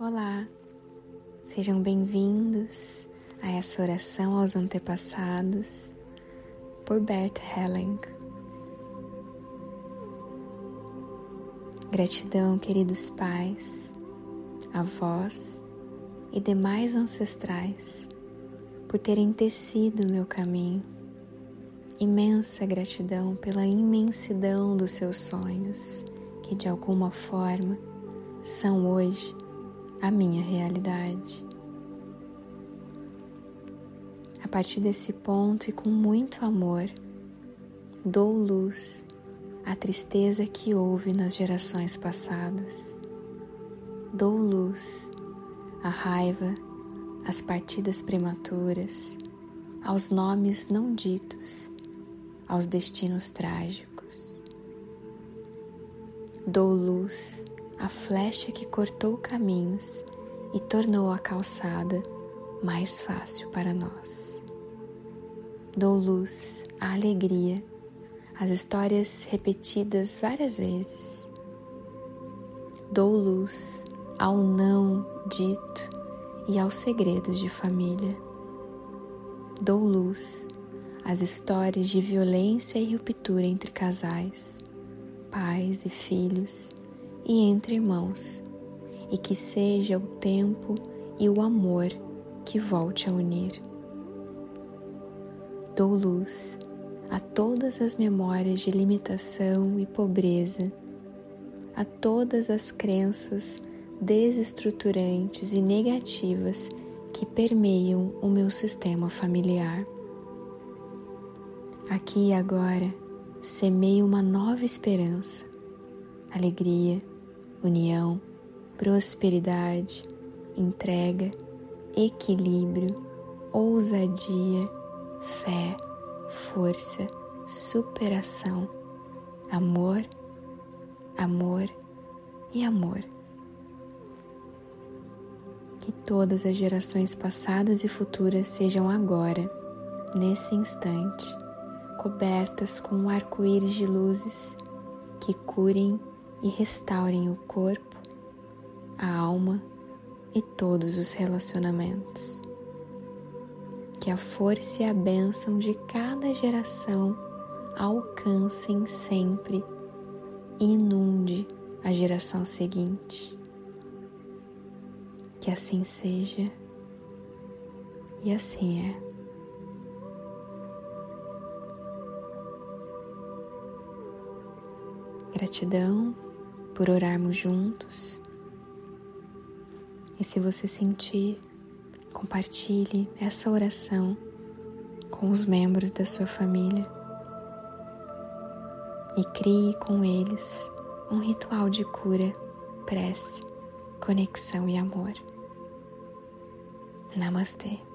Olá, sejam bem-vindos a essa oração aos antepassados por Bert Helling. Gratidão, queridos pais, avós e demais ancestrais por terem tecido meu caminho. Imensa gratidão pela imensidão dos seus sonhos, que de alguma forma são hoje a minha realidade. A partir desse ponto e com muito amor, dou luz à tristeza que houve nas gerações passadas. Dou luz à raiva, às partidas prematuras, aos nomes não ditos, aos destinos trágicos. Dou luz a flecha que cortou caminhos e tornou a calçada mais fácil para nós. Dou luz à alegria, às histórias repetidas várias vezes. Dou luz ao não dito e aos segredos de família. Dou luz às histórias de violência e ruptura entre casais, pais e filhos e entre irmãos, e que seja o tempo e o amor que volte a unir. Dou luz a todas as memórias de limitação e pobreza, a todas as crenças desestruturantes e negativas que permeiam o meu sistema familiar. Aqui e agora semeio uma nova esperança, alegria, união, prosperidade, entrega, equilíbrio, ousadia, fé, força, superação, amor, amor e amor. Que todas as gerações passadas e futuras sejam agora, nesse instante, cobertas com um arco-íris de luzes que curem e restaurem o corpo, a alma e todos os relacionamentos. Que a força e a bênção de cada geração alcancem sempre e inunde a geração seguinte. Que assim seja e assim é. Gratidão por orarmos juntos. E se você sentir, compartilhe essa oração com os membros da sua família e crie com eles um ritual de cura, prece, conexão e amor. Namastê.